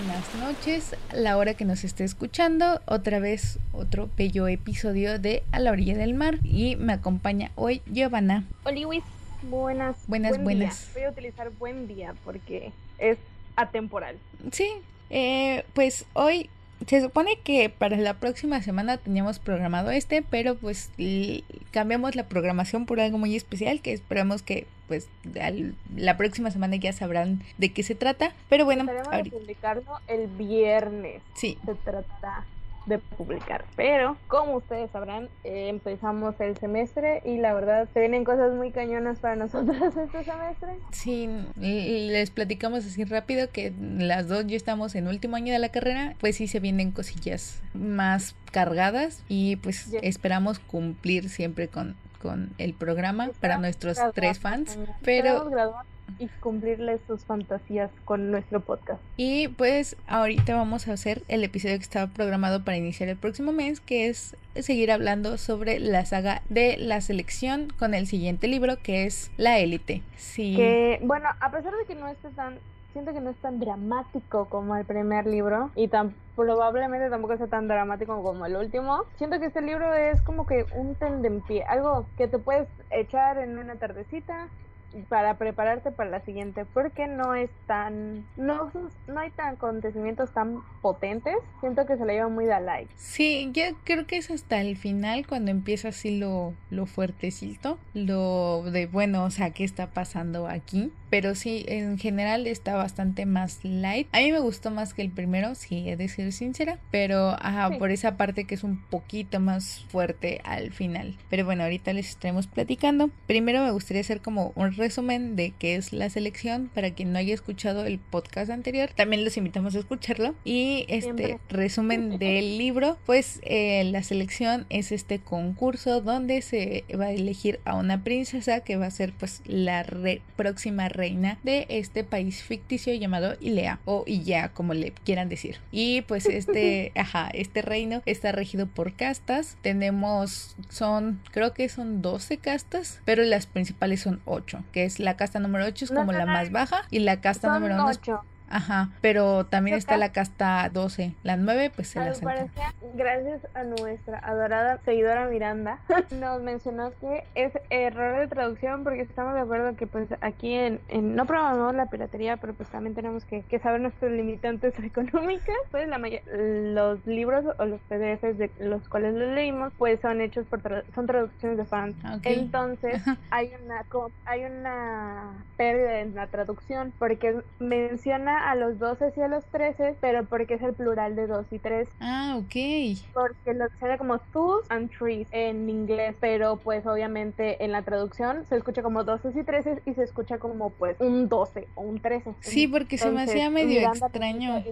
buenas noches. La hora que nos esté escuchando, otra vez otro bello episodio de A la orilla del mar. Y me acompaña hoy Giovanna. Hola Luis, buenas. Buenas, buen buenas. Día. Voy a utilizar buen día porque es atemporal. Sí, eh, pues hoy se supone que para la próxima semana teníamos programado este, pero pues cambiamos la programación por algo muy especial que esperamos que pues al, la próxima semana ya sabrán de qué se trata. Pero bueno, publicarlo el viernes. Sí. Se trata de publicar. Pero, como ustedes sabrán, eh, empezamos el semestre y la verdad se vienen cosas muy cañonas para nosotros este semestre. Sí, les platicamos así rápido que las dos ya estamos en último año de la carrera, pues sí se vienen cosillas más cargadas y pues esperamos cumplir siempre con con el programa para nuestros tres fans, pero y cumplirles sus fantasías con nuestro podcast. Y pues ahorita vamos a hacer el episodio que estaba programado para iniciar el próximo mes, que es seguir hablando sobre la saga de la selección con el siguiente libro que es La élite. Sí. Que bueno, a pesar de que no esté tan siento que no es tan dramático como el primer libro y tan probablemente tampoco sea tan dramático como el último. Siento que este libro es como que un tendenpie, algo que te puedes echar en una tardecita para prepararte para la siguiente porque no es tan no no hay tan acontecimientos tan potentes siento que se le lleva muy de like. Sí yo creo que es hasta el final cuando empieza así lo lo fuertecito lo de bueno o sea qué está pasando aquí pero sí en general está bastante más light a mí me gustó más que el primero sí he de ser sincera pero ajá por esa parte que es un poquito más fuerte al final pero bueno ahorita les estaremos platicando primero me gustaría hacer como un resumen de qué es la selección para quien no haya escuchado el podcast anterior. También los invitamos a escucharlo. Y este resumen del libro, pues eh, la selección es este concurso donde se va a elegir a una princesa que va a ser pues la próxima reina de este país ficticio llamado Ilea o Ilea como le quieran decir. Y pues este, ajá, este reino está regido por castas. Tenemos, son, creo que son 12 castas, pero las principales son 8 que es la casta número 8, es como la más baja, y la casta número 9 Ajá, pero también está la casta 12. La 9 pues se la Gracias a nuestra adorada seguidora Miranda, nos mencionó que es error de traducción porque estamos de acuerdo que pues aquí en, no probamos la piratería, pero pues también tenemos que, saber nuestros limitantes económicas. Pues la los libros o los PDFs de los cuales los leímos pues son hechos por son traducciones de fans. Entonces hay una hay una pérdida en la traducción porque menciona a los 12 y a los 13, pero porque es el plural de 2 y 3. Ah, ok. Porque lo sale como twos and trees en inglés, pero pues obviamente en la traducción se escucha como 12 y 13 y se escucha como pues un 12 o un 13. Sí, porque se me hacía medio extraño.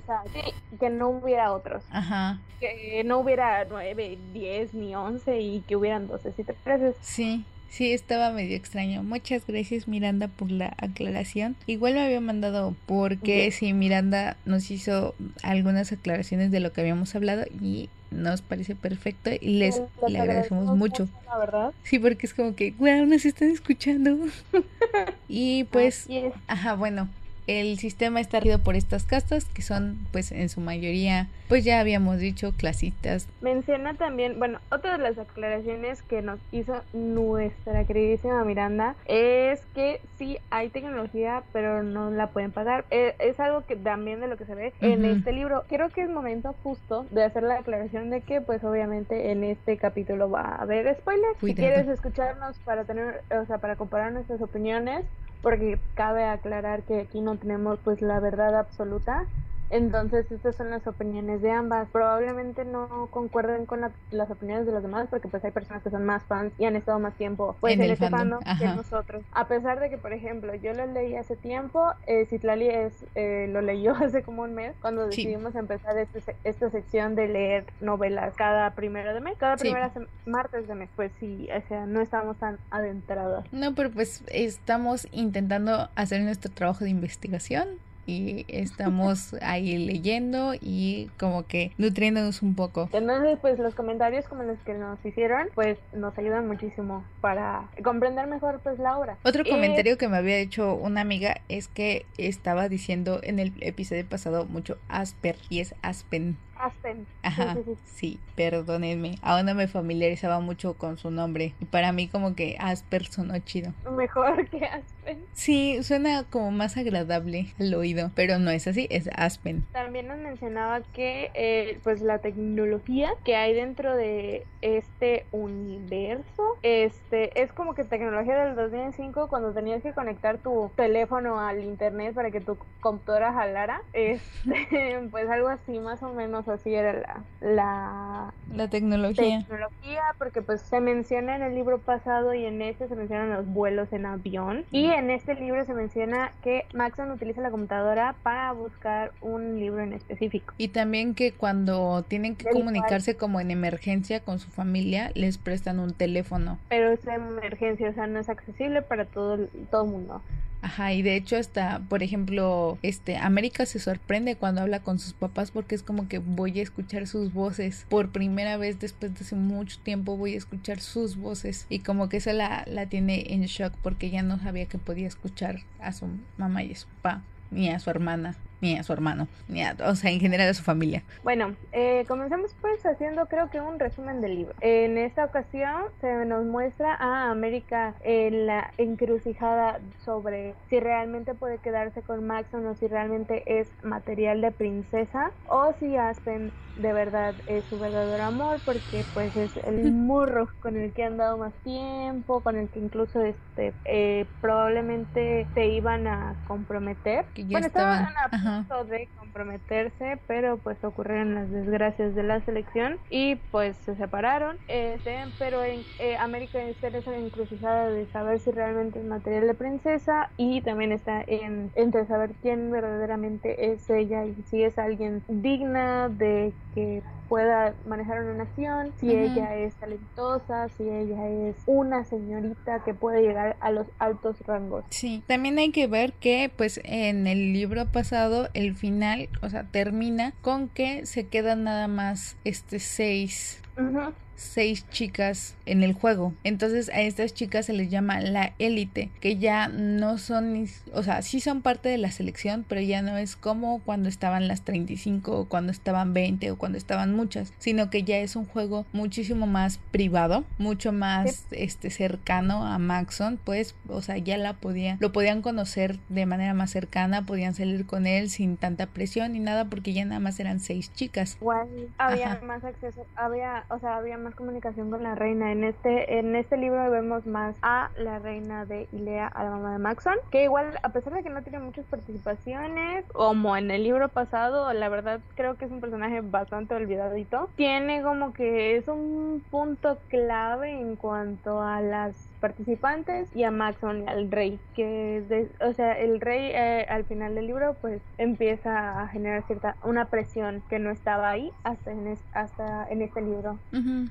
que no hubiera otros. Ajá. Que no hubiera 9, 10 ni 11 y que hubieran 12 y 13. Sí. Sí, estaba medio extraño. Muchas gracias Miranda por la aclaración. Igual me había mandado porque si Miranda nos hizo algunas aclaraciones de lo que habíamos hablado y nos parece perfecto y les le agradecemos mucho. La verdad. Sí, porque es como que, wow, nos están escuchando. y pues, ajá, bueno, el sistema está regido por estas castas que son pues en su mayoría pues ya habíamos dicho clasistas. Menciona también, bueno, otra de las aclaraciones que nos hizo nuestra queridísima Miranda es que sí hay tecnología pero no la pueden pagar. Eh, es, algo que también de lo que se ve en este libro. Creo que es momento justo de hacer la aclaración de que pues obviamente en este capítulo va a haber spoilers. Si quieres escucharnos para tener, o sea, para comparar nuestras opiniones, porque cabe aclarar que aquí no tenemos pues la verdad absoluta entonces, estas son las opiniones de ambas. Probablemente no concuerden con las opiniones de los demás porque pues hay personas que son más fans y han estado más tiempo pues, en, este fandom, que nosotros. A pesar de que, por ejemplo, yo lo leí hace tiempo, eh, Citlali es, eh, lo leyó hace como un mes cuando decidimos empezar este, esta sección de leer novelas cada primero de mes, cada primera martes de mes. Pues sí, o sea, no estamos tan adentrados. No, pero pues estamos intentando hacer nuestro trabajo de investigación y estamos ahí leyendo y como que nutriéndonos un poco. Entonces, pues los comentarios como los que nos hicieron, pues nos ayudan muchísimo para comprender mejor pues la obra. Otro comentario que me había hecho una amiga es que estaba diciendo en el episodio pasado mucho Asper y es Aspen. Aspen. Ajá, sí, perdónenme. Aún no me familiarizaba mucho con su nombre. Y para mí como que Asper sonó chido. Mejor que Aspen. Sí, suena como más agradable al oído, pero no es así, es Aspen. También nos mencionaba que eh, pues la tecnología que hay dentro de este universo, este es como que tecnología del 2005 cuando tenías que conectar tu teléfono al internet para que tu computadora jalara, este, pues algo así más o menos así era la, la, la tecnología. tecnología, porque pues se menciona en el libro pasado y en este se mencionan los vuelos en avión. Y en este libro se menciona que Maxon utiliza la computadora para buscar un libro en específico. Y también que cuando tienen que comunicarse como en emergencia con su familia, les prestan un teléfono. Pero es emergencia, o sea, no es accesible para todo, todo el mundo. Ajá, y de hecho hasta, por ejemplo, este, América se sorprende cuando habla con sus papás porque es como que voy a escuchar sus voces. Por primera vez después de hace mucho tiempo voy a escuchar sus voces. Y como que eso la, la tiene en shock porque ya no sabía que podía escuchar a su mamá y a su papá ni a su hermana ni a su hermano, ni a, o sea, en general a su familia. Bueno, eh, comencemos pues haciendo creo que un resumen del libro. En esta ocasión se nos muestra a América en la encrucijada sobre si realmente puede quedarse con Max o no, si realmente es material de princesa o si Aspen de verdad es su verdadero amor porque pues es el murro con el que han dado más tiempo, con el que incluso este eh, probablemente se iban a comprometer. Que ya estaban, de comprometerse, pero pues ocurrieron las desgracias de la selección y pues se separaron. Este, pero en eh, América está en esa encrucijada de saber si realmente es material de princesa y también está en entre saber quién verdaderamente es ella y si es alguien digna de que pueda manejar una nación, si ella es talentosa, si ella es una señorita que puede llegar a los altos rangos. Sí, también hay que ver que pues en el libro pasado el final, o sea, termina con que se quedan nada más este seis seis chicas en el juego. Entonces a estas chicas se les llama la élite, que ya no son, o sea, sí son parte de la selección, pero ya no es como cuando estaban las 35 o cuando estaban 20 o cuando estaban muchas, sino que ya es un juego muchísimo más privado, mucho más este cercano a Maxon, pues, o sea, ya la podían, lo podían conocer de manera más cercana, podían salir con él sin tanta presión ni nada porque ya nada más eran seis chicas. Igual había más acceso, había, o sea, había más comunicación con la reina. En este, en este libro vemos más a la reina de Ilea, a la mamá de Maxon, que igual, a pesar de que no tiene muchas participaciones, como en el libro pasado, la verdad creo que es un personaje bastante olvidadito. Tiene como que es un punto clave en cuanto a las participantes y a Maxon y al rey que o sea el rey eh, al final del libro pues empieza a generar cierta una presión que no estaba ahí hasta en hasta en este libro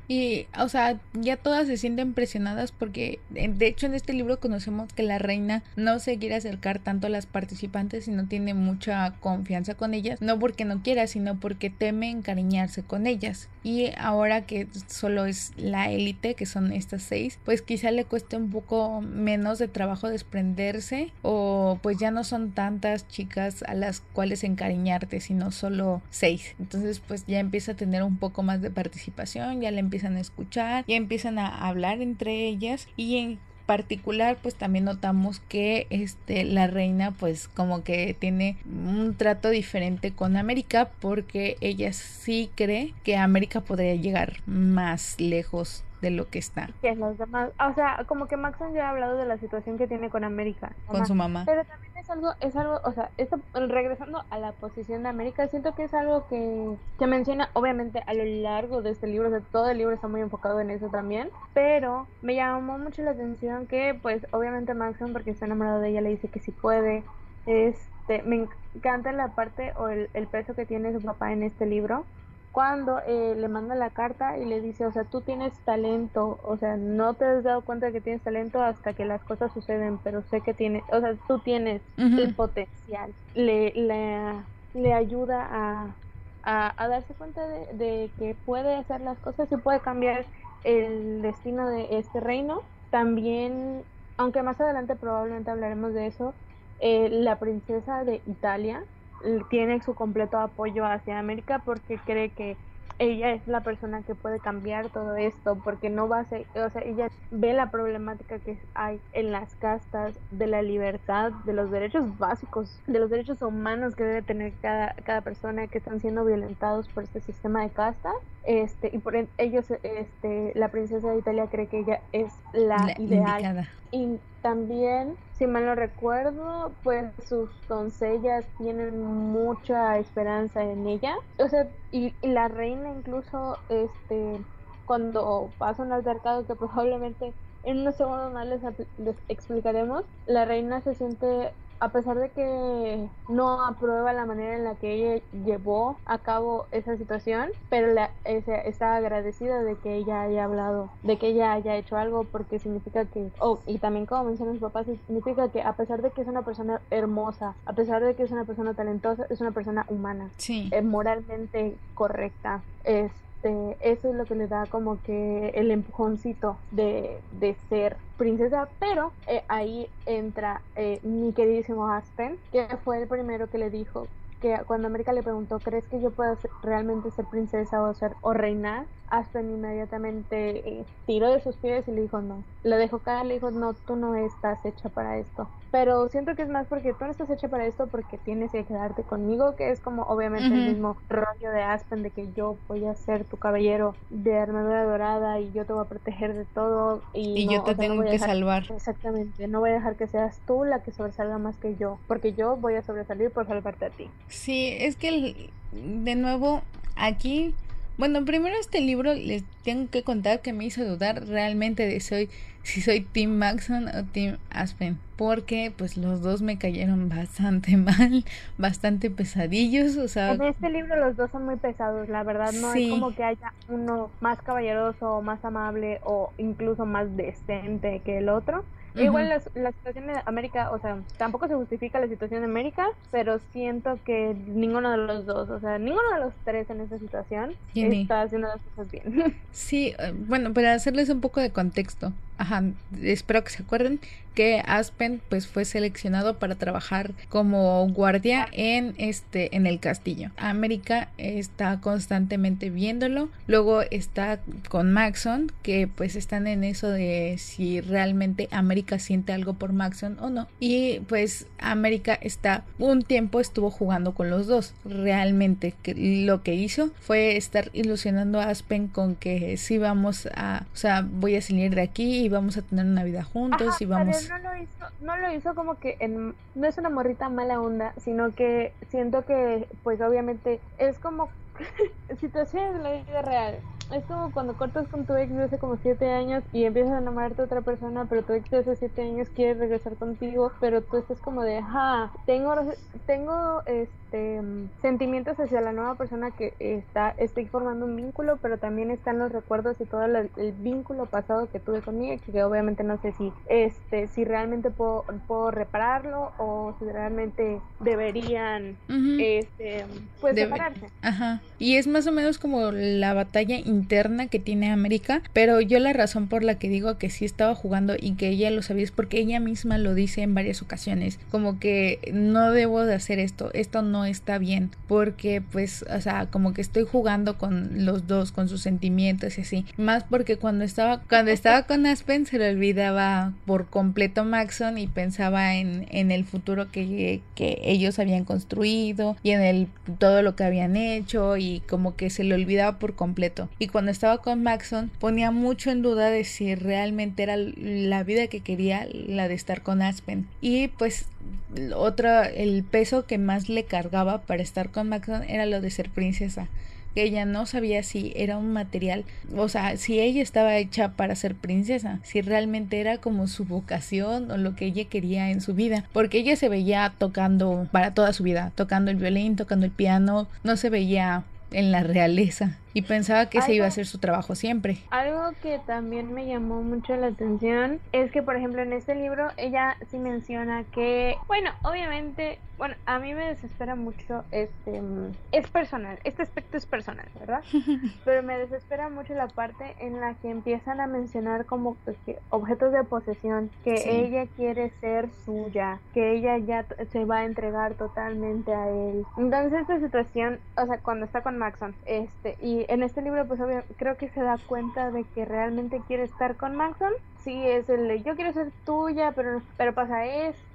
y o sea ya todas se sienten presionadas porque de hecho en este libro conocemos que la reina no se quiere acercar tanto a las participantes y no tiene mucha confianza con ellas no porque no quiera sino porque teme encariñarse con ellas y ahora que solo es la élite que son estas seis pues quizá le cueste un poco menos de trabajo desprenderse o pues ya no son tantas chicas a las cuales encariñarte, sino solo seis. Entonces pues ya empieza a tener un poco más de participación, ya le empiezan a escuchar, ya empiezan a hablar entre ellas. Y en particular pues también notamos que este la reina pues como que tiene un trato diferente con América porque ella sí cree que América podría llegar más lejos de lo que está. Que los demás, o sea, como que Maxon ya ha hablado de la situación que tiene con América. Con su mamá. Pero también es algo, es algo, o sea, esto, regresando a la posición de América, siento que es algo que, que menciona, obviamente, a lo largo de este libro, o sea, todo el libro está muy enfocado en eso también, pero me llamó mucho la atención que, pues, obviamente Maxon, porque está enamorado de ella, le dice que sí puede, este, me encanta la parte o el, el peso que tiene su papá en este libro, cuando eh, le manda la carta y le dice, o sea, tú tienes talento, o sea, no te has dado cuenta de que tienes talento hasta que las cosas suceden, pero sé que tienes, o sea, tú tienes el potencial. Le, le, le ayuda a, a, darse cuenta de, de, que puede hacer las cosas y puede cambiar el destino de este reino. También, aunque más adelante probablemente hablaremos de eso, eh, la princesa de Italia tiene su completo apoyo hacia América porque cree que ella es la persona que puede cambiar todo esto porque no va a ser, o sea, ella ve la problemática que hay en las castas de la libertad, de los derechos básicos, de los derechos humanos que debe tener cada, cada persona que están siendo violentados por este sistema de castas. Este, y por ellos, este, la princesa de Italia cree que ella es la, ideal. Y también, si mal no recuerdo, pues sus doncellas tienen mucha esperanza en ella. O sea, y, la reina incluso, este, cuando pasa un altercado que probablemente en unos segundos más les, les explicaremos, la reina se siente a pesar de que no aprueba la manera en la que ella llevó a cabo esa situación, pero la, está agradecida de que ella haya hablado, de que ella haya hecho algo, porque significa que, oh, y también como mencionan mis papás, significa que a pesar de que es una persona hermosa, a pesar de que es una persona talentosa, es una persona humana, sí. es moralmente correcta. Es, este, eso es lo que le da como que el empujoncito de, de ser princesa, pero eh, ahí entra eh, mi queridísimo Aspen, que fue el primero que le dijo que cuando América le preguntó, ¿crees que yo puedo realmente ser princesa o ser o reinar? Aspen inmediatamente eh, tiró de sus pies y le dijo no. Le dejó caer, le dijo, no, tú no estás hecha para esto. Pero siento que es más porque tú no estás hecha para esto porque tienes que quedarte conmigo, que es como obviamente el mismo rollo de Aspen de que yo voy a ser tu caballero de armadura dorada y yo te voy a proteger de todo. Y, yo te tengo que salvar. Exactamente, no voy a dejar que seas tú la que sobresalga más que yo, porque yo voy a sobresalir por salvarte a ti. Sí, es que de nuevo aquí bueno, primero este libro les tengo que contar que me hizo dudar realmente de soy, si soy Tim Maxon o Tim Aspen, porque pues los dos me cayeron bastante mal, bastante pesadillos, o sea... En este libro los dos son muy pesados, la verdad, no es como que haya uno más caballeroso, más amable o incluso más decente que el otro. Igual la, situación de América, o sea, tampoco se justifica la situación de América, pero siento que ninguno de los dos, o sea, ninguno de los tres en esa situación está haciendo las cosas bien. Sí, eh, bueno, para hacerles un poco de contexto, ajá, espero que se acuerden que Aspen pues fue seleccionado para trabajar como guardia en este en el castillo. América está constantemente viéndolo. Luego está con Maxon que pues están en eso de si realmente América siente algo por Maxon o no. Y pues América está un tiempo estuvo jugando con los dos. Realmente que lo que hizo fue estar ilusionando a Aspen con que si vamos a, o sea, voy a salir de aquí y vamos a tener una vida juntos y vamos no lo hizo, no lo hizo como que en, no es una morrita mala onda, sino que siento que pues obviamente es como situaciones de la vida real. Es como cuando cortas con tu ex de hace como 7 años y empiezas a enamorarte de otra persona, pero tu ex de hace 7 años quiere regresar contigo, pero tú estás como de, ja, tengo, tengo este sentimientos hacia la nueva persona que está, estoy formando un vínculo, pero también están los recuerdos y todo el, vínculo pasado que tuve con ex, que obviamente no sé si, este, si realmente puedo, puedo repararlo o si realmente deberían, este, pues separarse. Ajá. Y es más o menos como la batalla interna que tiene América, pero yo la razón por la que digo que sí estaba jugando y que ella lo sabía es porque ella misma lo dice en varias ocasiones, como que no debo de hacer esto, esto no está bien, porque pues, o sea, como que estoy jugando con los dos, con sus sentimientos y así, más porque cuando estaba, cuando estaba con Aspen se le olvidaba por completo Maxon y pensaba en, en el futuro que, que ellos habían construido y en el todo lo que habían hecho y como que se le olvidaba por completo. Y cuando estaba con Maxon ponía mucho en duda de si realmente era la vida que quería la de estar con Aspen. Y pues otra el peso que más le cargaba para estar con Maxon era lo de ser princesa que ella no sabía si era un material, o sea, si ella estaba hecha para ser princesa, si realmente era como su vocación o lo que ella quería en su vida, porque ella se veía tocando para toda su vida, tocando el violín, tocando el piano, no se veía en la realeza y pensaba que ese iba a ser su trabajo siempre. Algo que también me llamó mucho la atención es que, por ejemplo, en este libro ella sí menciona que, bueno, obviamente, bueno, a mí me desespera mucho este, es personal, este aspecto es personal, ¿verdad? Pero me desespera mucho la parte en la que empiezan a mencionar como pues, objetos de posesión, que ella quiere ser suya, que ella ya se va a entregar totalmente a él. Entonces esta situación, o sea, cuando está con Maxon, este, y en este libro pues creo que se da cuenta de que realmente quiere estar con Maxon. Sí, es el yo quiero ser tuya, pero, pero pasa esto,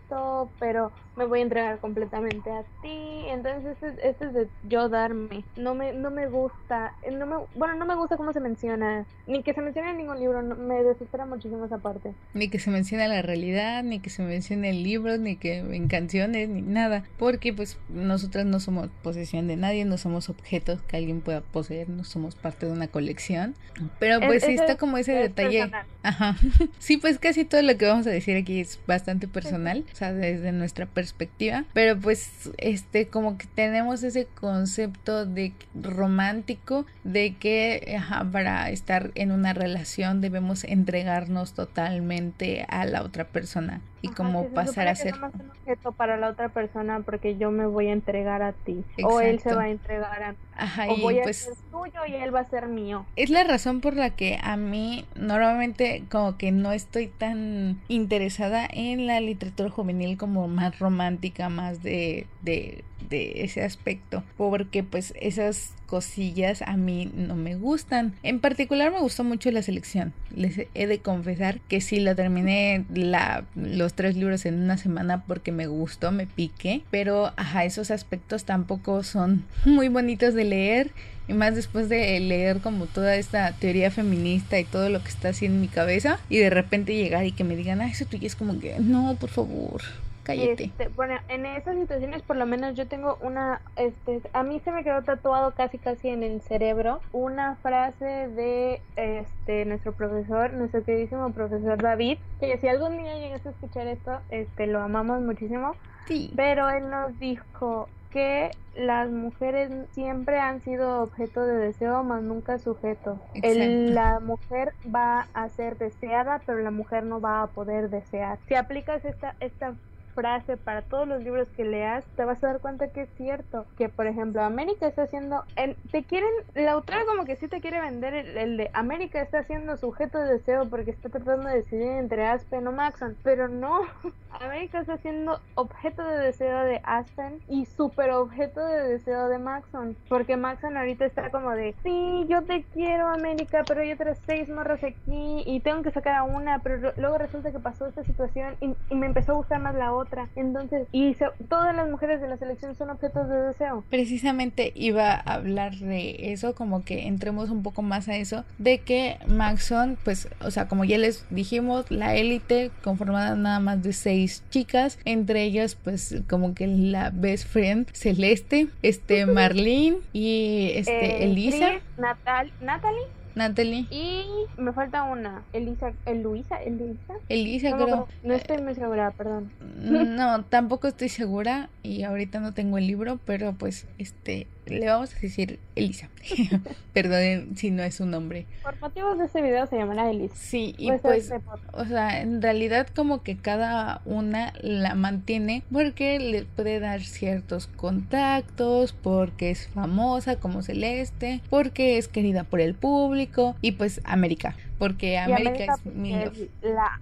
pero me voy a entregar completamente a ti. Entonces este, este, es de yo darme. No me, no me gusta, no me, bueno, no me gusta cómo se menciona, ni que se mencione en ningún libro, me desespera muchísimo esa parte. Ni que se mencione la realidad, ni que se mencione en libros, ni que en canciones, ni nada. Porque pues nosotras no somos posesión de nadie, no somos objetos que alguien pueda poseer, no somos parte de una colección. Pero pues sí está como ese detalle. Ajá. sí, pues casi todo lo que vamos a decir aquí es bastante personal, o sea, desde nuestra perspectiva pero pues este como que tenemos ese concepto de romántico de que para estar en una relación debemos entregarnos totalmente a la otra persona y como pasar a ser. un objeto para la otra persona porque yo me voy a entregar a ti o él se va a entregar a mí Ajá, o voy a pues ser tuyo y él va a ser mío. Es la razón por la que a mí normalmente como que no estoy tan interesada en la literatura juvenil como más romántica más de, de, de ese aspecto porque pues esas cosillas a mí no me gustan. En particular me gustó mucho la selección. Les he de confesar que sí la terminé la, los tres libros en una semana porque me gustó, me piqué. Pero ajá, esos aspectos tampoco son muy bonitos de leer. Y más después de leer como toda esta teoría feminista y todo lo que está así en mi cabeza. Y de repente llegar y que me digan, ah, eso tuyo es como que, no, por favor. Cállate. Este, bueno, en esas situaciones por lo menos yo tengo una, este, a mí se me quedó tatuado casi casi en el cerebro una frase de este nuestro profesor, nuestro queridísimo profesor David, que si algún día llegas a escuchar esto, este, lo amamos muchísimo. Sí. Pero él nos dijo que las mujeres siempre han sido objeto de deseo, más nunca sujeto. El, la mujer va a ser deseada, pero la mujer no va a poder desear. Si aplicas esta, esta frase para todos los libros que leas, te vas a dar cuenta que es cierto. Que, por ejemplo, América está haciendo. te quieren. La autora, como que sí te quiere vender el, de América está siendo sujeto de deseo porque está tratando de decidir entre Aspen o Maxon. Pero no. América está siendo objeto de deseo de Aspen y super objeto de deseo de Maxon. Porque Maxon ahorita está como de: Sí, yo te quiero, América, pero hay otras seis morras aquí y tengo que sacar a una. Pero luego resulta que pasó esta situación y, y me empezó a gustar más la otra otra. Entonces, y todas las mujeres de la selección son objetos de deseo. Precisamente iba a hablar de eso, como que entremos un poco más a eso, de que Maxon, pues, o sea, como ya les dijimos, la élite conformada nada más de seis chicas, entre ellas, pues, como que la best friend Celeste, este, Marlene y este, eh, Elisa. Natal, Natalie. Natalie. Y me falta una. Elisa, ¿el Luisa? ¿Elisa? Elisa, no, creo. No estoy muy segura, perdón. No, tampoco estoy segura y ahorita no tengo el libro, pero pues este le vamos a decir Elisa. Perdonen si no es su nombre. Por motivos de este video se llamará Elisa. Sí, y pues, o sea, en realidad como que cada una la mantiene porque le puede dar ciertos contactos, porque es famosa como Celeste, porque es querida por el público y pues América, porque América, es mi la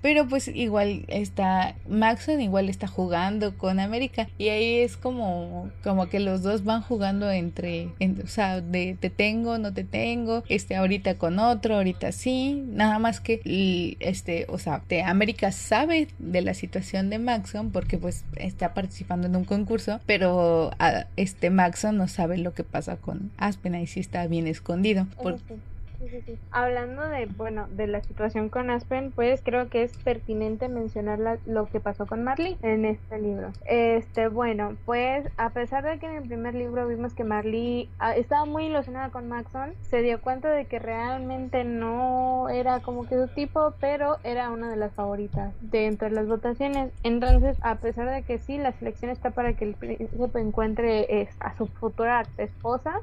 pero pues igual está Maxon igual está jugando con América y ahí es como como que los dos van jugando entre, o sea, de te tengo, no te tengo, este ahorita con otro, ahorita sí, nada más que este, o sea, de América sabe de la situación de Maxon porque pues está participando en un concurso, pero a, este Maxon no sabe lo que pasa con Aspen ahí sí está bien escondido. sí, Hablando de, bueno, de la situación con Aspen, pues creo que es pertinente mencionar lo que pasó con Marley en este libro. Este, bueno, pues a pesar de que en el primer libro vimos que Marley ah, estaba muy ilusionada con Maxon, se dio cuenta de que realmente no era como que su tipo, pero era una de las favoritas dentro de las votaciones. Entonces, a pesar de que sí, la selección está para que el príncipe encuentre a su futura esposa,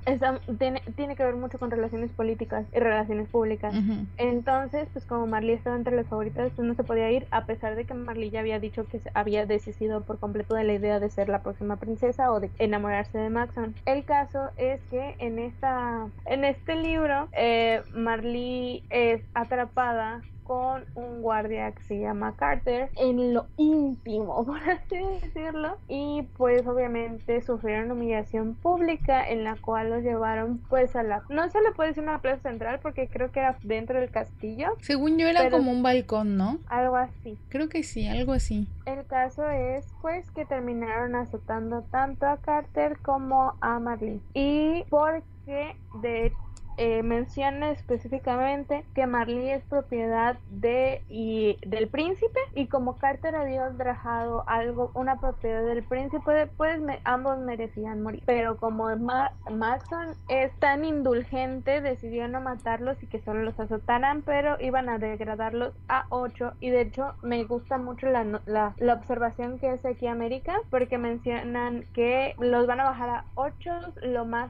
tiene, tiene que ver mucho con relaciones políticas y relaciones públicas. Entonces, pues como Marley estaba entre las favoritas, pues no se podía ir, a pesar de que Marley ya había dicho que había decidido por completo de la idea de ser la próxima princesa o de enamorarse de Maxon. El caso es que en esta en este libro eh, Marley es atrapada con un guardia que se llama Carter en lo íntimo, por así decirlo. Y pues obviamente sufrieron humillación pública en la cual los llevaron pues a la... No se le puede decir una plaza central porque creo que era dentro del castillo. Según yo era como un balcón, ¿no? Algo así. Creo que sí, algo así. El caso es pues que terminaron azotando tanto a Carter como a Marlene. Y porque de eh, menciona específicamente que Marley es propiedad de y del príncipe y como Carter había ultrajado algo una propiedad del príncipe pues ambos merecían morir. Pero como Maxon es tan indulgente decidió no matarlos y que solo los azotaran pero iban a degradarlos a 8 y de hecho me gusta mucho la, la, la observación que hace aquí América porque mencionan que los van a bajar a 8 lo más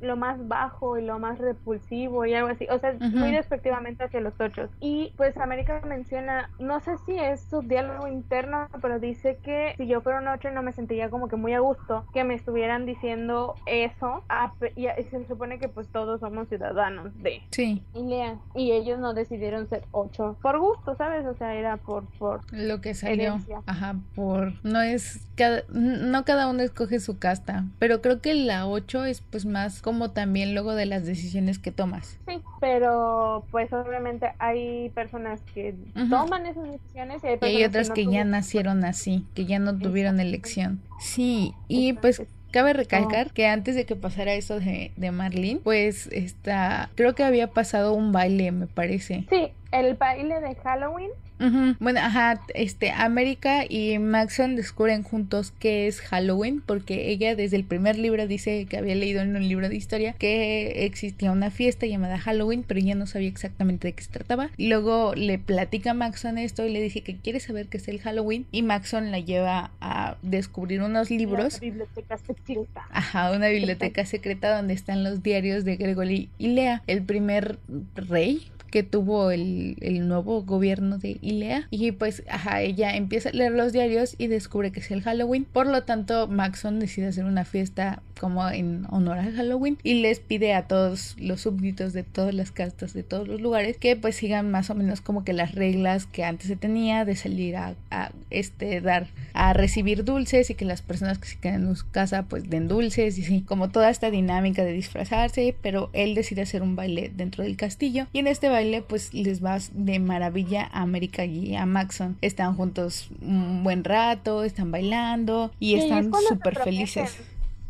lo más bajo y lo más impulsivo y algo así, o sea, muy despectivamente hacia los ochos. Y pues América menciona, no sé si es su diálogo interno, pero dice que si yo fuera un ocho no me sentiría como que muy a gusto que me estuvieran diciendo eso. y, se supone que pues todos somos ciudadanos de sí. Ilea. Y ellos no decidieron ser ocho por gusto, ¿sabes? O sea, era por, por lo que salió. Ajá, por no es cada, no cada uno escoge su casta, pero creo que la ocho es pues más como también luego de las decisiones que tomas. Sí, pero pues obviamente hay personas que toman esas decisiones y hay, otras que, ya nacieron así, que ya no tuvieron elección. Sí, y pues Cabe recalcar que antes de que pasara eso de, de Marlene, pues está, creo que había pasado un baile, me parece. Sí, el baile de Halloween bueno, ajá, este, América y Maxon descubren juntos qué es Halloween, porque ella desde el primer libro dice que había leído en un libro de historia que existía una fiesta llamada Halloween, pero ella no sabía exactamente de qué se trataba. Luego le platica a Maxon esto y le dice que quiere saber qué es el Halloween y Maxon la lleva a descubrir unos libros. Una biblioteca secreta. Ajá, una biblioteca secreta donde están los diarios de Gregory y Lea, el primer rey que tuvo el, el, nuevo gobierno de Ilea. Y pues ajá, ella empieza a leer los diarios y descubre que es el Halloween. Por lo tanto Maxon decide hacer una fiesta como en honor al Halloween y les pide a todos los súbditos de todas las castas de todos los lugares que pues sigan más o menos como que las reglas que antes se tenía de salir a, a este dar a recibir dulces y que las personas que se quedan en su casa pues den dulces y sí como toda esta dinámica de disfrazarse pero él decide hacer un baile dentro del castillo y en este baile pues les va de maravilla a América y a Maxon. Están juntos un buen rato están bailando y están súper felices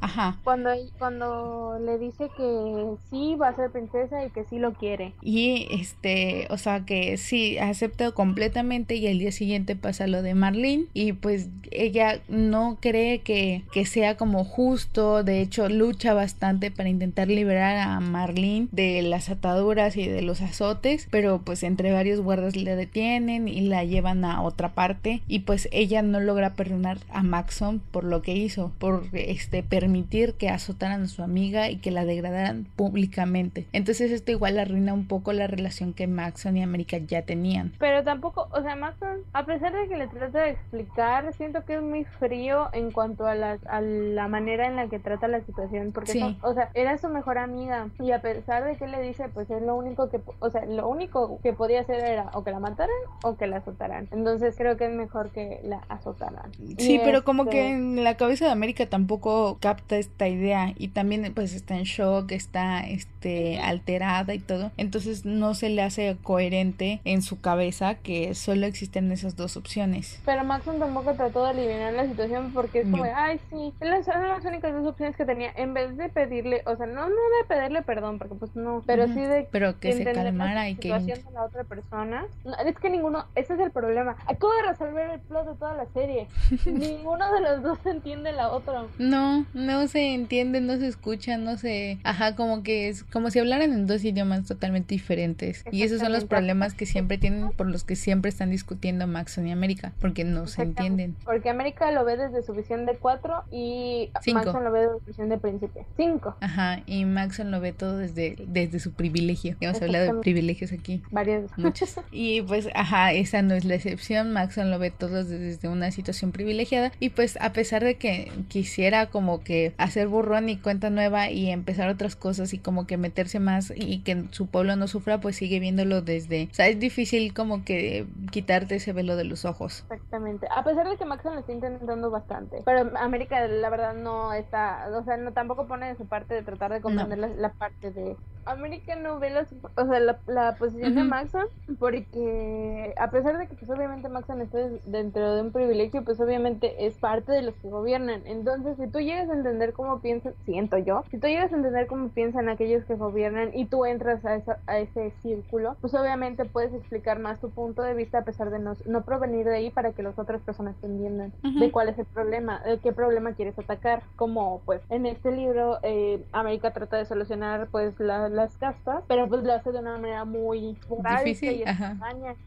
Ajá. Cuando, cuando le dice que sí va a ser princesa y que sí lo quiere. Y este, o sea que sí, acepta completamente y el día siguiente pasa lo de Marlene y pues ella no cree que, que sea como justo, de hecho lucha bastante para intentar liberar a Marlene de las ataduras y de los azotes, pero pues entre varios guardas le detienen y la llevan a otra parte y pues ella no logra perdonar a Maxon por lo que hizo, por este permitir que azotaran a su amiga y que la degradaran públicamente. Entonces esto igual arruina un poco la relación que Maxon y América ya tenían. Pero tampoco, o sea, Maxon, a pesar de que le trata de explicar, siento que es muy frío en cuanto a la, a la manera en la que trata la situación, porque, o sea, era su mejor amiga y a pesar de que le dice, pues es lo único que, o sea, lo único que podía hacer era o que la mataran o que la azotaran. Entonces creo que es mejor que la azotaran. Sí, pero como que este en la cabeza de América tampoco capta capta esta idea y también pues está en shock, está este alterada y todo. Entonces no se le hace coherente en su cabeza que solo existen esas dos opciones. Pero Maxon tampoco trató de aliviar la situación porque es como, ay, sí, son las únicas dos opciones que tenía. En vez de pedirle, o sea, no, no de pedirle perdón, porque pues no, pero sí de pero que se calmara y que de la otra persona. es que ninguno, ese es el problema. Acabo de resolver el plot de toda la serie. ninguno de los dos entiende la otra. No, no se entiende, no se escucha, no se, ajá, como que es como si hablaran en dos idiomas totalmente diferentes. Y esos son los problemas que siempre tienen por los que siempre están discutiendo Maxon y América, porque no se entienden. Porque América lo ve desde su visión de cuatro y Maxon lo ve desde su visión de príncipe. Cinco. Ajá, y Maxon lo ve todo desde, desde su privilegio. Hemos hablado de privilegios aquí. Varias. Muchos. Y pues, ajá, esa no es la excepción. Maxon lo ve todo desde una situación privilegiada. Y pues, a pesar de que quisiera como que hacer borrón y cuenta nueva y empezar otras cosas y como que meterse más y que su pueblo no sufra, pues sigue viéndolo desde. O sea, es difícil como que quitarte ese velo de los ojos. Exactamente. A pesar de que Maxon lo está intentando bastante. Pero América, la verdad, no está. O sea, no tampoco pone de su parte de tratar de comprender la, parte de. América no ve o sea, la, posición de Maxon porque a pesar de que pues obviamente Maxon está dentro de un privilegio, pues obviamente es parte de los que gobiernan. Entonces, si tú llegas a entender cómo piensan, siento yo, si tú llegas a entender cómo piensan aquellos que gobiernan y tú entras a, a ese círculo, pues obviamente puedes explicar más tu punto de vista a pesar de no, no provenir de ahí para que las otras personas te entiendan de cuál es el problema, de qué problema quieres atacar. Como pues en este libro eh, América trata de solucionar pues las castas, pero pues lo hace de una manera muy difícil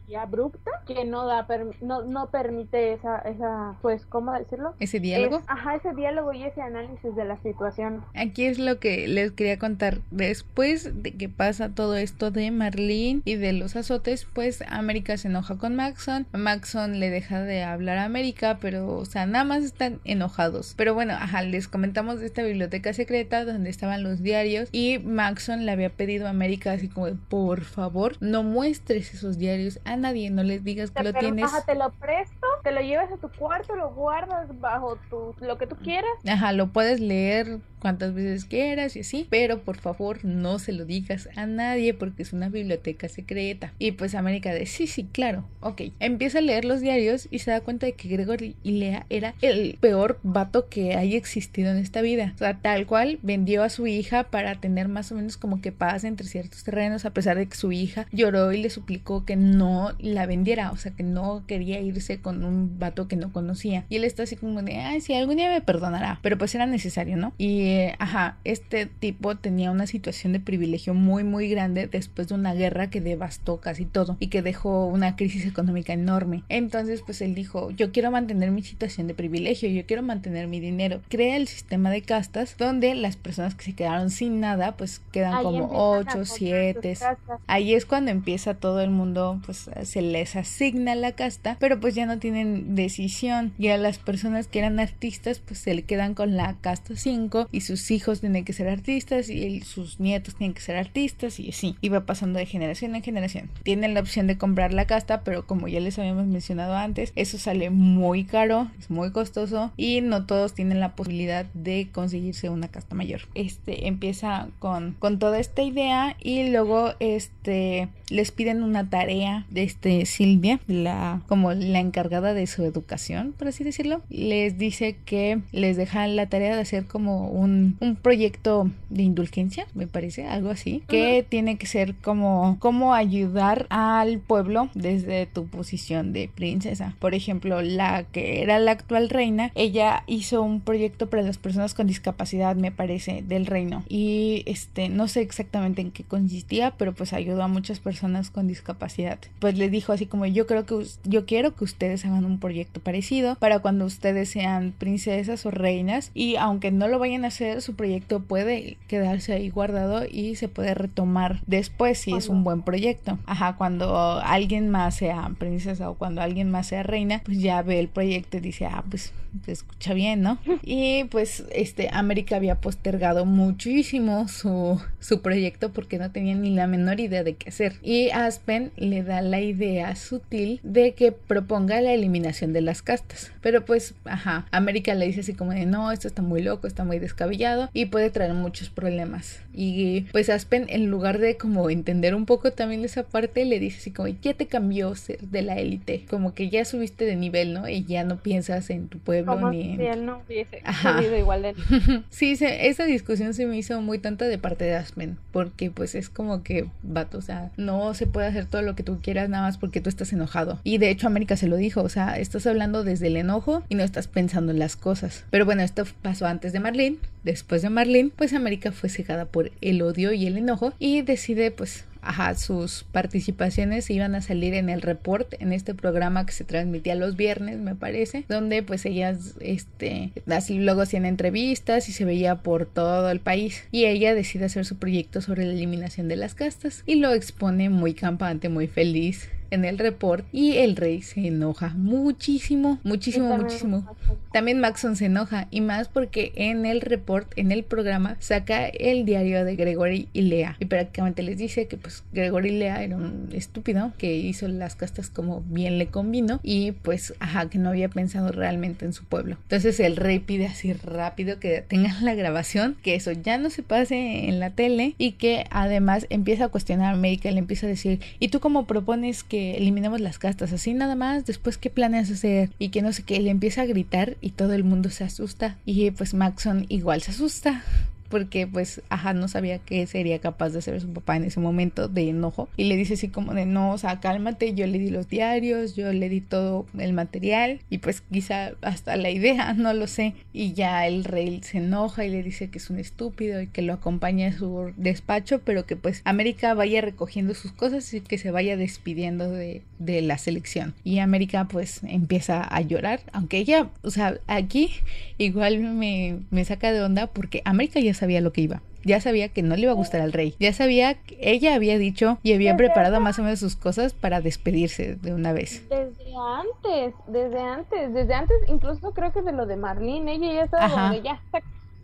y, abrupta que no da no, no permite esa esa pues cómo decirlo ese diálogo. Ajá ese diálogo y ese análisis de la situación. Aquí es lo que les quería contar. Después de que pasa todo esto de Marlene y de los azotes pues América se enoja con Maxon. Maxon le deja de hablar a América pero o sea nada más están enojados. Pero bueno ajá les comentamos de esta biblioteca secreta donde estaban los diarios y Maxon le había pedido a América así como por favor no muestres esos diarios a nadie, no les digas que lo tienes. Ajá, te lo presto, te lo llevas a tu cuarto, lo guardas bajo tu, lo que tú quieras. Ajá, lo puedes leer cuantas veces quieras y así, pero por favor no se lo digas a nadie porque es una biblioteca secreta. Y pues América de sí, sí, claro, ok. Empieza a leer los diarios y se da cuenta de que Gregory Lea era el peor vato que haya existido en esta vida. O sea, tal cual vendió a su hija para tener más o menos como que paz entre ciertos terrenos, a pesar de que su hija lloró y le suplicó que no la vendiera, o sea, que no quería irse con un vato que no conocía. Y él está así como de, ay, sí, algún día me perdonará, pero pues era necesario, ¿no? Y, eh, ajá, este tipo tenía una situación de privilegio muy, muy grande después de una guerra que devastó casi todo y que dejó una crisis económica enorme. Entonces, pues él dijo, yo quiero mantener mi situación de privilegio, yo quiero mantener mi dinero. Crea el sistema de castas donde las personas que se quedaron sin nada, pues quedan como 8, 7. Ahí es cuando empieza todo el mundo, pues se les asigna la casta, pero pues ya no tienen decisión. Y a las personas que eran artistas, pues se le quedan con la casta 5 y sus hijos tienen que ser artistas y sus nietos tienen que ser artistas y así. Y va pasando de generación en generación. Tienen la opción de comprar la casta, pero como ya les habíamos mencionado antes, eso sale muy caro, es muy costoso y no todos tienen la posibilidad de conseguirse una casta mayor. Este empieza con, con toda esta idea y luego este les piden una tarea de este Silvia, la como la encargada de su educación, por así decirlo, les dice que les deja la tarea de hacer como un, un proyecto de indulgencia, me parece, algo así, que tiene que ser como cómo ayudar al pueblo desde tu posición de princesa. Por ejemplo, la que era la actual reina, ella hizo un proyecto para las personas con discapacidad, me parece, del reino. Y este, no sé exactamente en qué consistía, pero pues ayudó a muchas personas con discapacidad. Pues le dijo así como yo creo que yo quiero que ustedes hagan un proyecto parecido para cuando ustedes sean princesas o reinas y aunque no lo vayan a hacer, su proyecto puede quedarse ahí guardado y se puede retomar después si es un buen proyecto. Ajá, cuando alguien más sea princesa o cuando alguien más sea reina, pues ya ve el proyecto y dice, ah, pues se escucha bien, ¿no? Y pues este América había postergado muchísimo su, su su proyecto porque no tenía ni la menor idea de qué hacer. Y Aspen le da la idea sutil de que proponga la eliminación de las castas. Pero pues, ajá, América le dice así como de no, esto está muy loco, está muy descabellado y puede traer muchos problemas. Y pues Aspen, en lugar de como entender un poco también esa parte, le dice así como ya te cambió ser de la élite, como que ya subiste de nivel, ¿no? Y ya no piensas en tu pueblo ni en... él no hubiese subido igual de Sí, esa discusión se me hizo muy tonta de parte de Aspen, porque pues es como que, vato, o sea, no se puede hacer todo lo que tú quieras nada más porque tú estás enojado. Y de hecho América se lo dijo, o sea, estás hablando desde el enojo y no estás pensando en las cosas. Pero bueno, esto pasó antes de Marlene. Después de Marlene, pues América fue cegada por el odio y el enojo y decide pues ajá, sus participaciones iban a salir en el report, en este programa que se transmitía los viernes, me parece, donde pues ellas, este, así luego hacían entrevistas y se veía por todo el país. Y ella decide hacer su proyecto sobre la eliminación de las castas y lo expone muy campante, muy feliz en el report y el rey se enoja muchísimo, muchísimo, muchísimo. También Maxon se enoja y más porque en el report, en el programa, saca el diario de Gregory y Lea y prácticamente les dice que pues Gregory y Lea era un estúpido que hizo las castas como bien le convino y pues ajá que no había pensado realmente en su pueblo. Entonces el rey pide así rápido que tengan la grabación, que eso ya no se pase en la tele y que además empieza a cuestionar a América, le empieza a decir, ¿y tú cómo propones que eliminemos las castas, así nada más, después qué planes hacer y que no sé qué, le empieza a gritar y todo el mundo se asusta y pues Maxon igual se asusta porque pues, ajá, no sabía qué sería capaz de hacer su papá en ese momento de enojo. Y le dice así como de, no, o sea, cálmate, yo le di los diarios, yo le di todo el material y pues quizá hasta la idea, no lo sé. Y ya el rey se enoja y le dice que es un estúpido y que lo acompaña a su despacho, pero que pues América vaya recogiendo sus cosas y que se vaya despidiendo de, de la selección. Y América pues empieza a llorar, aunque ella, o sea, aquí igual me, me saca de onda porque América ya sabía lo que iba. Ya sabía que no le iba a gustar al rey. Ya sabía que ella había dicho y había preparado más o menos sus cosas para despedirse de una vez. Desde antes, desde antes, desde antes, incluso creo que de lo de Marlene, ella ya estaba de ya,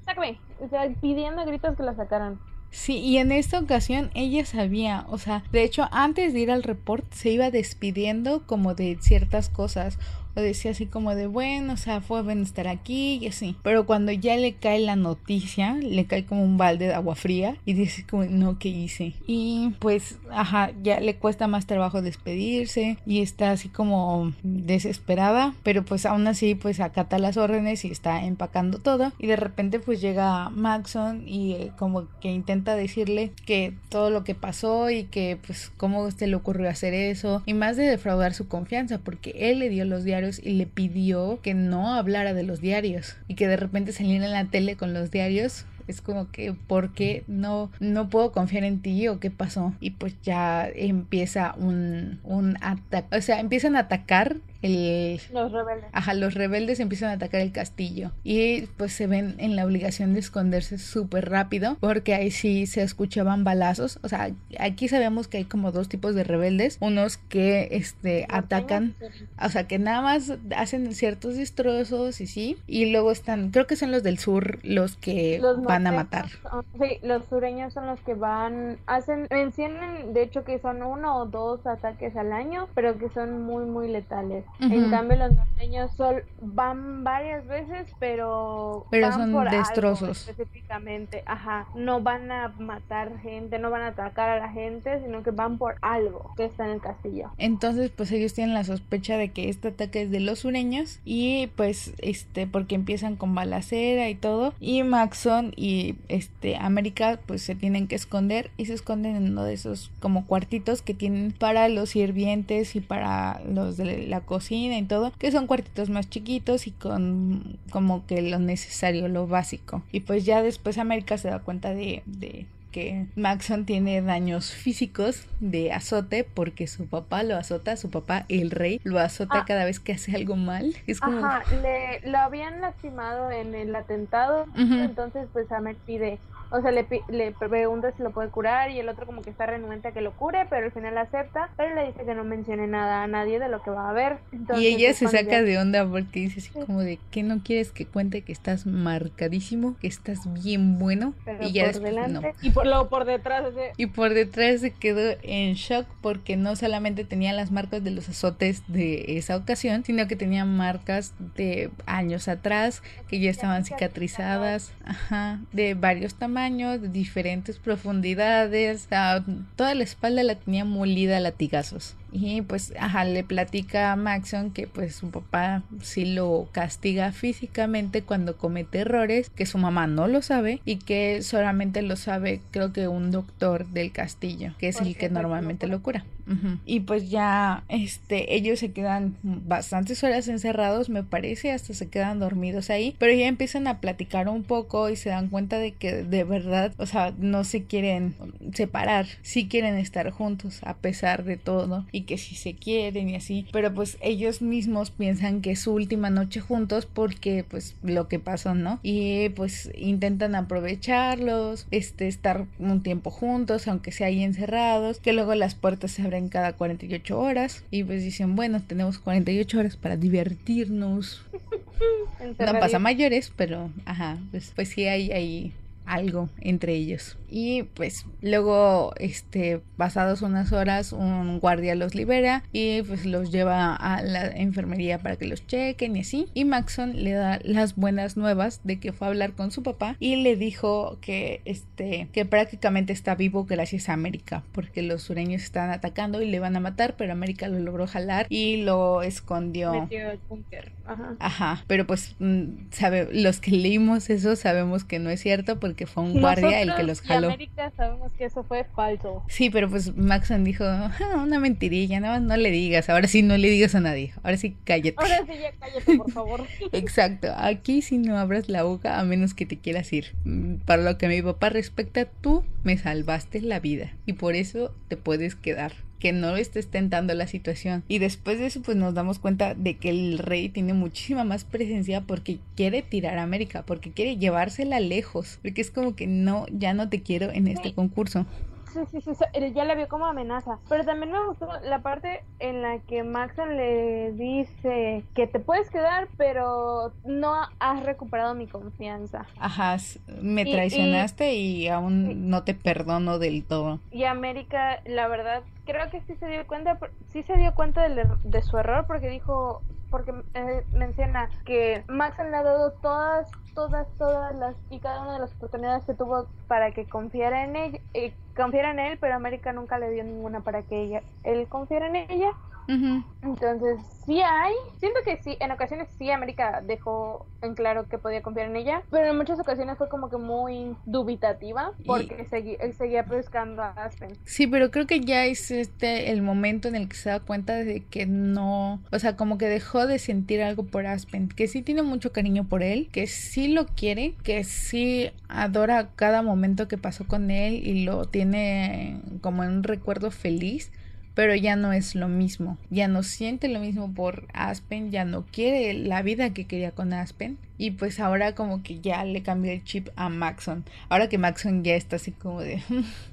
sácame, o sea, pidiendo a gritos que la sacaran. Sí, y en esta ocasión ella sabía, o sea, de hecho antes de ir al report se iba despidiendo como de ciertas cosas decía así como de bueno, o sea, fue bueno estar aquí y así. Pero cuando ya le cae la noticia, le cae como un balde de agua fría y dice como no, ¿qué hice? Y pues, ajá, ya le cuesta más trabajo despedirse y está así como desesperada, pero pues aún así pues acata las órdenes y está empacando todo y de repente pues llega Maxon y eh, como que intenta decirle que todo lo que pasó y que pues cómo se le ocurrió hacer eso y más de defraudar su confianza porque él le dio los diarios y le pidió que no hablara de los diarios y que de repente saliera en la tele con los diarios es como que ¿por qué no no puedo confiar en ti o qué pasó y pues ya empieza un un ataque o sea empiezan a atacar los rebeldes. Ajá, los rebeldes empiezan a atacar el castillo y pues se ven en la obligación de esconderse súper rápido porque ahí sí se escuchaban balazos. O sea, aquí sabemos que hay como dos tipos de rebeldes. Unos que este atacan, o sea, que nada más hacen ciertos destrozos y sí. Y luego están, creo que son los del sur los que van a matar. Sí, los sureños son los que van, hacen, mencionan de hecho que son uno o dos ataques al año, pero que son muy, muy letales. En cambio, los norteños son, van varias veces, pero, pero son destrozos. específicamente. Ajá, no van a matar gente, no van a atacar a la gente, sino que van por algo que está en el castillo. Entonces, pues ellos tienen la sospecha de que este ataque es de los sureños y pues este porque empiezan con balacera y todo y Maxon y este América pues se tienen que esconder y se esconden en uno de esos como cuartitos que tienen para los sirvientes y para los de la cocina y todo, que son cuartitos más chiquitos y con como que lo necesario, lo básico. Y pues ya después América se da cuenta de, de que Maxon tiene daños físicos de azote porque su papá lo azota, su papá el rey lo azota ah. cada vez que hace algo mal. Es como... Ajá, le, lo habían lastimado en el atentado, entonces pues Amer pide o sea, le, le pregunta si lo puede curar y el otro como que está renuente a que lo cure, pero al final acepta, pero le dice que no mencione nada a nadie de lo que va a ver. y ella se saca de onda porque dice así como de que no quieres que cuente que estás marcadísimo, que estás bien bueno. y ya por delante, Y por luego por detrás. Y por detrás se quedó en shock porque no solamente tenía las marcas de los azotes de esa ocasión, sino que tenía marcas de años atrás que ya estaban cicatrizadas, ajá, de varios tamaños, de diferentes profundidades, toda la espalda la tenía molida a latigazos. Y pues, ajá, le platica a Maxon que pues su papá sí lo castiga físicamente cuando comete errores, que su mamá no lo sabe y que solamente lo sabe creo que un doctor del castillo, que es el que normalmente lo cura. Y pues ya, este, ellos se quedan bastantes horas encerrados, me parece, hasta se quedan dormidos ahí, pero ya empiezan a platicar un poco y se dan cuenta de que de verdad, o sea, no se quieren separar, sí quieren estar juntos a pesar de todo y que sí se quieren y así, pero pues ellos mismos piensan que es su última noche juntos porque pues lo que pasó, ¿no? Y pues intentan aprovecharlos, este, estar un tiempo juntos, aunque sea ahí encerrados, que luego las puertas se abren en cada 48 horas y pues dicen, bueno, tenemos 48 horas para divertirnos. no pasa mayores, pero ajá, pues, pues sí hay, hay algo entre ellos. Y pues luego, este, pasados unas horas, un guardia los libera y pues los lleva a la enfermería para que los chequen y así. Y Maxon le da las buenas nuevas de que fue a hablar con su papá y le dijo que, este, que prácticamente está vivo gracias a América, porque los sureños están atacando y le van a matar, pero América lo logró jalar y lo escondió. Ajá. Ajá. Pero pues, mm, sabe, los que leímos eso sabemos que no es cierto porque fue un guardia el que los jaló América sabemos que eso fue falso. Sí, pero pues Maxon dijo, ah, una mentirilla, no, no le digas, ahora sí no le digas a nadie, ahora sí cállate. Ahora sí ya cállate, por favor. Exacto, aquí sí no abras la boca a menos que te quieras ir. Para lo que a mi papá respecta, tú me salvaste la vida y por eso te puedes quedar que no estés tentando la situación. Y después de eso, pues nos damos cuenta de que el rey tiene muchísima más presencia porque quiere tirar a América, porque quiere llevársela lejos, porque es como que no, ya no te quiero en este concurso. Sí, sí, sí, ya la vio como amenaza. Pero también me gustó la parte en la que Maxon le dice que te puedes quedar, pero no has recuperado mi confianza. Ajá, me traicionaste y, aún no te perdono del todo. Y América, la verdad, creo que sí se dio cuenta, sí se dio cuenta de, er, de su error porque dijo, porque eh, menciona que Max le ha dado todas, todas, todas las y cada una de las oportunidades que tuvo para que confiara en ella, eh, confiara en él, pero América nunca le dio ninguna para que ella, él confiara en ella entonces, sí hay. Siento que sí, en ocasiones sí América dejó en claro que podía confiar en ella, pero en muchas ocasiones fue como que muy dubitativa porque él seguía buscando a Aspen. Sí, pero creo que ya es este el momento en el que se da cuenta de que no, o sea, como que dejó de sentir algo por Aspen, que sí tiene mucho cariño por él, que sí lo quiere, que sí adora cada momento que pasó con él y lo tiene como en un recuerdo feliz pero ya no es lo mismo, ya no siente lo mismo por Aspen, ya no quiere la vida que quería con Aspen y pues ahora como que ya le cambió el chip a Maxon, ahora que Maxon ya está así como de,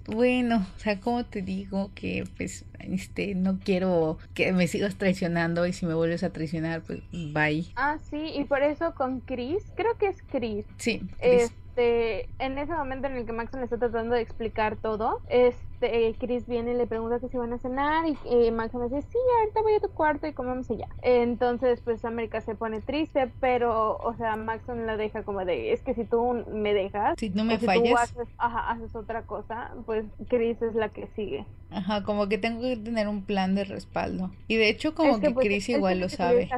bueno, o sea, ¿cómo te digo que pues este no quiero que me sigas traicionando y si me vuelves a traicionar pues bye. Ah, sí, y por eso con Chris, creo que es Chris. Sí. Chris. Este, en ese momento en el que Maxon le está tratando de explicar todo, este este, Chris viene y le pregunta que si van a cenar y eh, Max me dice, sí, ahorita voy a tu cuarto y comemos allá. Entonces, pues América se pone triste, pero, o sea, Maxon la deja como de, es que si tú me dejas, si no me fallas, haces, ajá, haces otra cosa, pues Chris es la que sigue. Ajá, como que tengo que tener un plan de respaldo. Y de hecho, como que, pues, Chris igual lo sabe.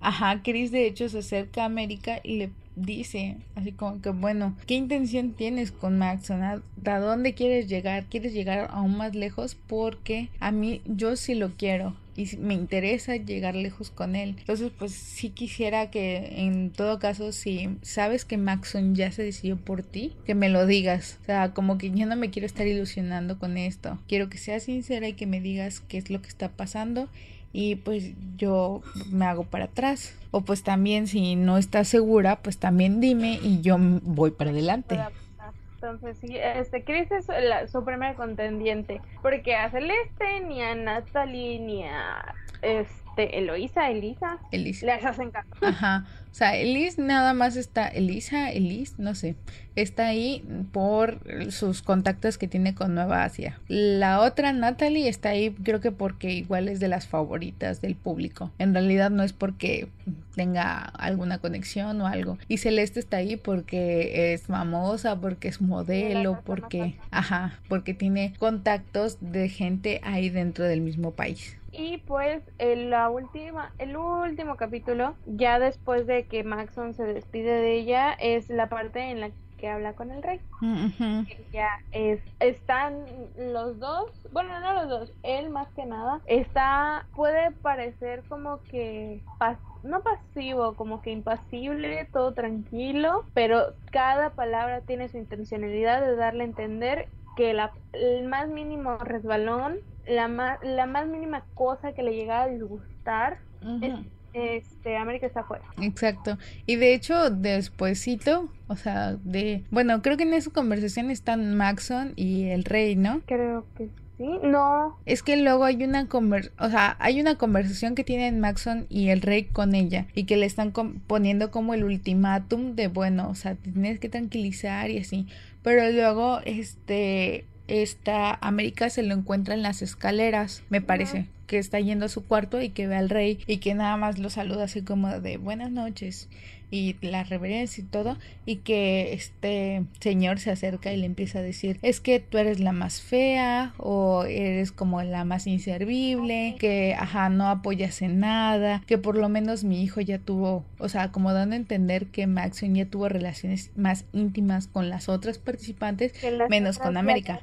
Ajá, Chris de hecho se acerca a América y le dice, así como que, bueno, ¿qué intención tienes con Maxon? ¿A, dónde quieres llegar? ¿Quieres llegar aún más lejos? Porque a mí, yo sí lo quiero y me interesa llegar lejos con él. Entonces, pues sí quisiera que en todo caso, si sabes que Maxon ya se decidió por ti, que me lo digas. O sea, como que yo no me quiero estar ilusionando con esto. Quiero que seas sincera y que me digas qué es lo que está pasando y pues yo me hago para atrás. O pues también si no estás segura, pues también dime y yo voy para adelante. Entonces, sí, este, Chris es la, su primer contendiente. Porque a Celeste, ni a Natalie, ni a este, Eloisa, Elisa, Elisa. les hacen caso. Ajá. O sea, Elise nada más está, Elisa, Elise, no sé, está ahí por sus contactos que tiene con Nueva Asia. La otra, Natalie, está ahí creo que porque igual es de las favoritas del público. En realidad no es porque tenga alguna conexión o algo. Y Celeste está ahí porque es famosa, porque es modelo, porque, ajá, porque tiene contactos de gente ahí dentro del mismo país. Y pues en la última, el último capítulo, ya después de que Maxon se despide de ella, es la parte en la que habla con el rey. Ya es, están los dos, bueno, no los dos, él más que nada, está, puede parecer como que, pas- no pasivo, como que impasible, todo tranquilo, pero cada palabra tiene su intencionalidad de darle a entender que la, el más mínimo resbalón, la más, la más mínima cosa que le llegara a disgustar, es- este, América está afuera. Exacto. Y de hecho, despuesito, o sea, de, bueno, creo que en esa conversación están Maxon y el rey, ¿no? Creo que sí, no, Es que luego hay una conver o sea, hay una conversación que tienen Maxon y el rey con ella y que le están com- poniendo como el ultimátum de bueno, o sea, te tienes que tranquilizar y así. Pero luego este esta América se lo encuentra en las escaleras, me parece, que está yendo a su cuarto y que ve al rey y que nada más lo saluda así como de buenas noches y la reverencia y todo y que este señor se acerca y le empieza a decir es que tú eres la más fea o eres como la más inservible que ajá no apoyas en nada que por lo menos mi hijo ya tuvo o sea como dando a entender que Maxon ya tuvo relaciones más íntimas con las otras participantes las Menos otras con América.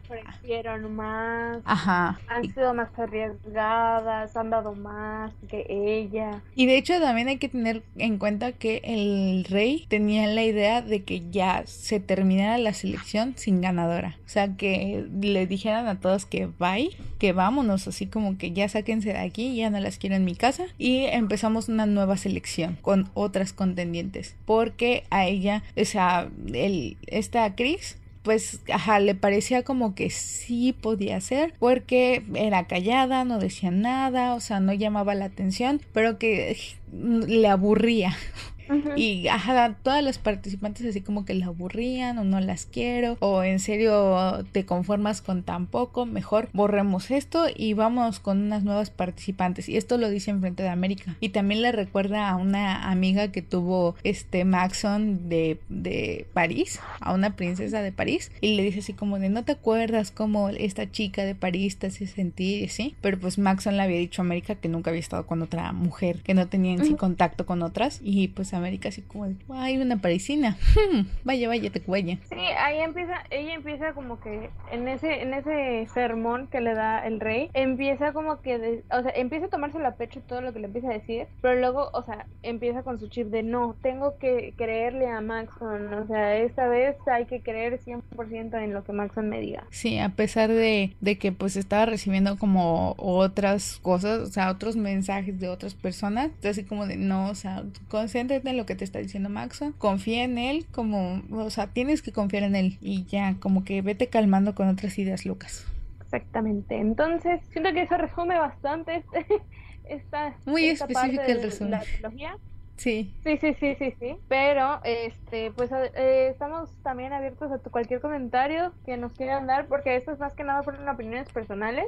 más, ajá han y, sido más arriesgadas, han dado más que ella. y de hecho también hay que tener en cuenta que el rey tenía la idea de que ya se terminara la selección sin ganadora. O sea, que le dijeran a todos que bye, que vámonos, así como que ya sáquense de aquí, ya no las quiero en mi casa. Y empezamos una nueva selección con otras contendientes. Porque a ella, o sea, el, esta Chris pues, ajá, le parecía como que sí podía ser, porque era callada, no decía nada, o sea, no llamaba la atención, pero que le aburría. Ujú. Y ajá, todas las participantes así como que la aburrían o no las quiero o en serio te conformas con tan poco, mejor borremos esto y vamos con unas nuevas participantes. Y esto lo dice en frente de América. Y también le recuerda a una amiga que tuvo este Maxon de, de París, a una princesa de París, y le dice así como de no te acuerdas cómo esta chica de París te hace sentir y así. Pero pues Maxon le había dicho a América que nunca había estado con otra mujer, que no tenía en sí contacto con otras. Y pues América así como de, hay una parisina, vaya, vaya, te cuella. Sí, ahí empieza, ella empieza como que en ese, en ese sermón que le da el rey, empieza como que, de- o sea, empieza a tomárselo a pecho todo lo que le empieza a decir, pero luego, o sea, empieza con su chip de no, tengo que creerle a Maxon, o sea, esta vez hay que creer 100% en lo que Maxon me diga. Sí, a pesar de, de que pues estaba recibiendo como otras cosas, o sea, otros mensajes de otras personas, así como de no, o sea, concéntrate lo que te está diciendo Maxo, confía en él, como, o sea, tienes que confiar en él y ya, como que vete calmando con otras ideas locas. Exactamente. Entonces, siento que eso resume bastante este, esta, Muy esta parte específica el resumen. la trilogía. Sí, Sí, sí, sí, sí, sí. Pero, este, pues eh, estamos también abiertos a tu- cualquier comentario que nos quieran dar, porque esto es más que nada fueron opiniones personales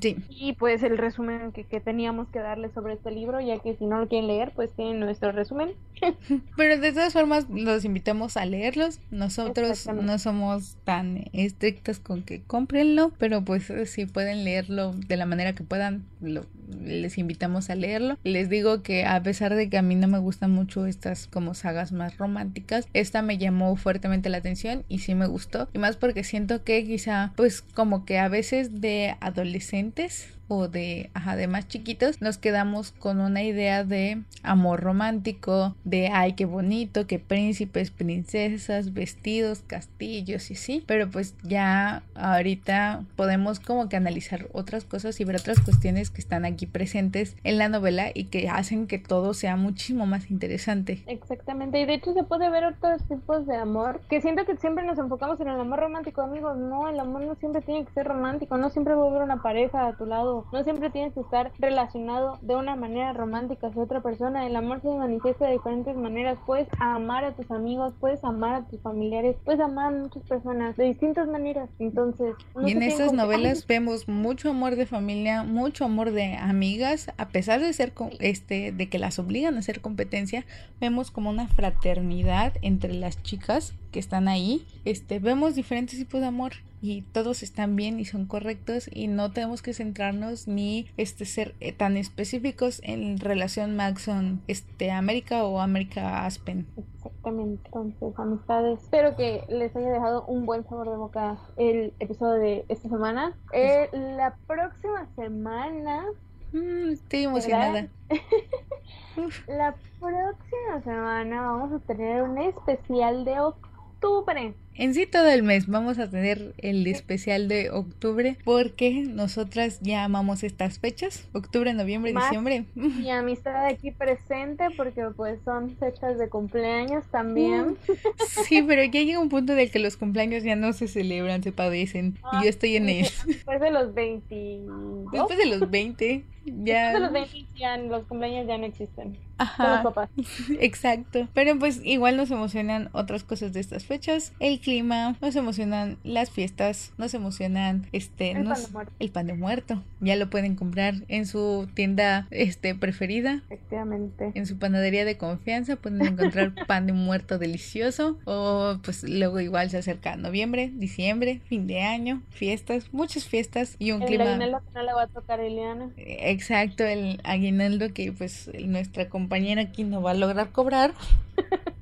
sí. y pues el resumen que, que teníamos que darles sobre este libro, ya que si no lo quieren leer, pues tienen nuestro resumen. Pero de todas formas los invitamos a leerlos. Nosotros no somos tan estrictas con que cómprenlo, pero pues si pueden leerlo de la manera que puedan, lo- les invitamos a leerlo. Les digo que a pesar de que a mí no me gustan mucho estas como sagas más románticas, esta me llamó fuertemente la atención y sí me gustó. Y más porque siento que quizá pues como que a veces de adolescentes o de, ajá, de más chiquitos, nos quedamos con una idea de amor romántico, de ay, qué bonito, qué príncipes, princesas, vestidos, castillos y sí, pero pues ya ahorita podemos como que analizar otras cosas y ver otras cuestiones que están aquí presentes en la novela y que hacen que todo sea muchísimo más interesante. Exactamente, y de hecho se puede ver otros tipos de amor, que siento que siempre nos enfocamos en el amor romántico, amigos, no, el amor no siempre tiene que ser romántico, no siempre va a haber una pareja a tu lado, no siempre tienes que estar relacionado de una manera romántica hacia otra persona, el amor se manifiesta de diferentes maneras, puedes amar a tus amigos, puedes amar a tus familiares, puedes amar a muchas personas de distintas maneras, entonces... y en estas novelas vemos mucho amor de familia, mucho amor de amigas, a pesar de ser, este, de que las obligan a hacer competencia, vemos como una fraternidad entre las chicas que están ahí, este, vemos diferentes tipos de amor y todos están bien y son correctos y no tenemos que centrarnos ni este ser eh, tan específicos en relación Maxon este América o América Aspen. Exactamente, entonces amistades, espero que les haya dejado un buen sabor de boca el episodio de esta semana. Eh, la próxima semana mm, estoy emocionada. la próxima semana vamos a tener un especial de octubre. तो ऊपर है En sí todo el mes vamos a tener el especial de octubre porque nosotras ya amamos estas fechas, octubre, noviembre, diciembre. Mi amistad aquí presente porque pues son fechas de cumpleaños también. Mm. Sí, pero ya llega un punto de que los cumpleaños ya no se celebran, se padecen y yo estoy en eso. Después de los 20. Después de los 20. Ya... Después de los 20 ya los cumpleaños ya no existen. Ajá. Exacto. Pero pues igual nos emocionan otras cosas de estas fechas. El clima, nos emocionan las fiestas, nos emocionan este el, pan, de muerto. el pan de muerto. Ya lo pueden comprar en su tienda este preferida. Efectivamente. En su panadería de confianza pueden encontrar pan de muerto delicioso o pues luego igual se acerca noviembre, diciembre, fin de año, fiestas, muchas fiestas y un el clima aguinaldo que no le va a tocar Eliana. Exacto, el aguinaldo que pues nuestra compañera aquí no va a lograr cobrar.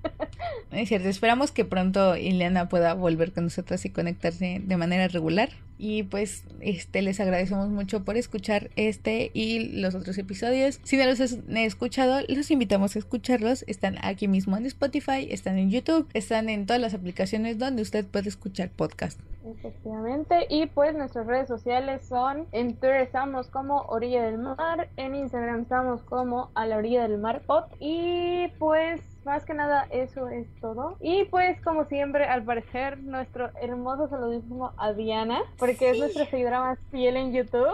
Es cierto, esperamos que pronto Ileana pueda volver con nosotros y conectarse de manera regular. Y pues este les agradecemos mucho por escuchar este y los otros episodios. Si no los han escuchado, los invitamos a escucharlos. Están aquí mismo en Spotify, están en YouTube, están en todas las aplicaciones donde usted puede escuchar podcast. Efectivamente, y pues nuestras redes sociales son en Twitter estamos como Orilla del Mar, en Instagram estamos como a la orilla del mar pod y pues más que nada eso es todo. Y pues como siempre, al parecer, nuestro hermoso saludísimo a Diana, porque es nuestra seguidora más fiel en YouTube.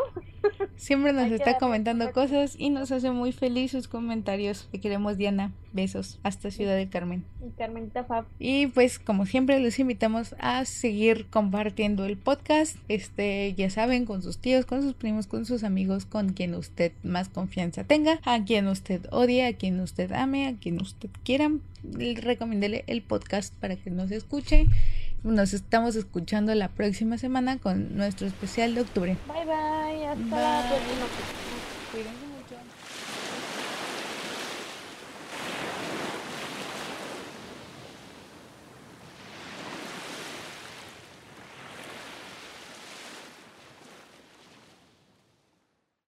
Siempre nos está comentando cosas y nos hace muy feliz sus comentarios. Te queremos Diana. Besos. Hasta Ciudad del Carmen. Y Carmenita Fab. Y pues como siempre los invitamos a seguir compartiendo el podcast. Este, ya saben, con sus tíos, con sus primos, con sus amigos, con quien usted más confianza tenga, a quien usted odie, a quien usted ame, a quien usted quiera. Recomiéndele el podcast para que nos escuche. Nos estamos escuchando la próxima semana con nuestro especial de octubre. Bye bye, hasta Bye. la próxima.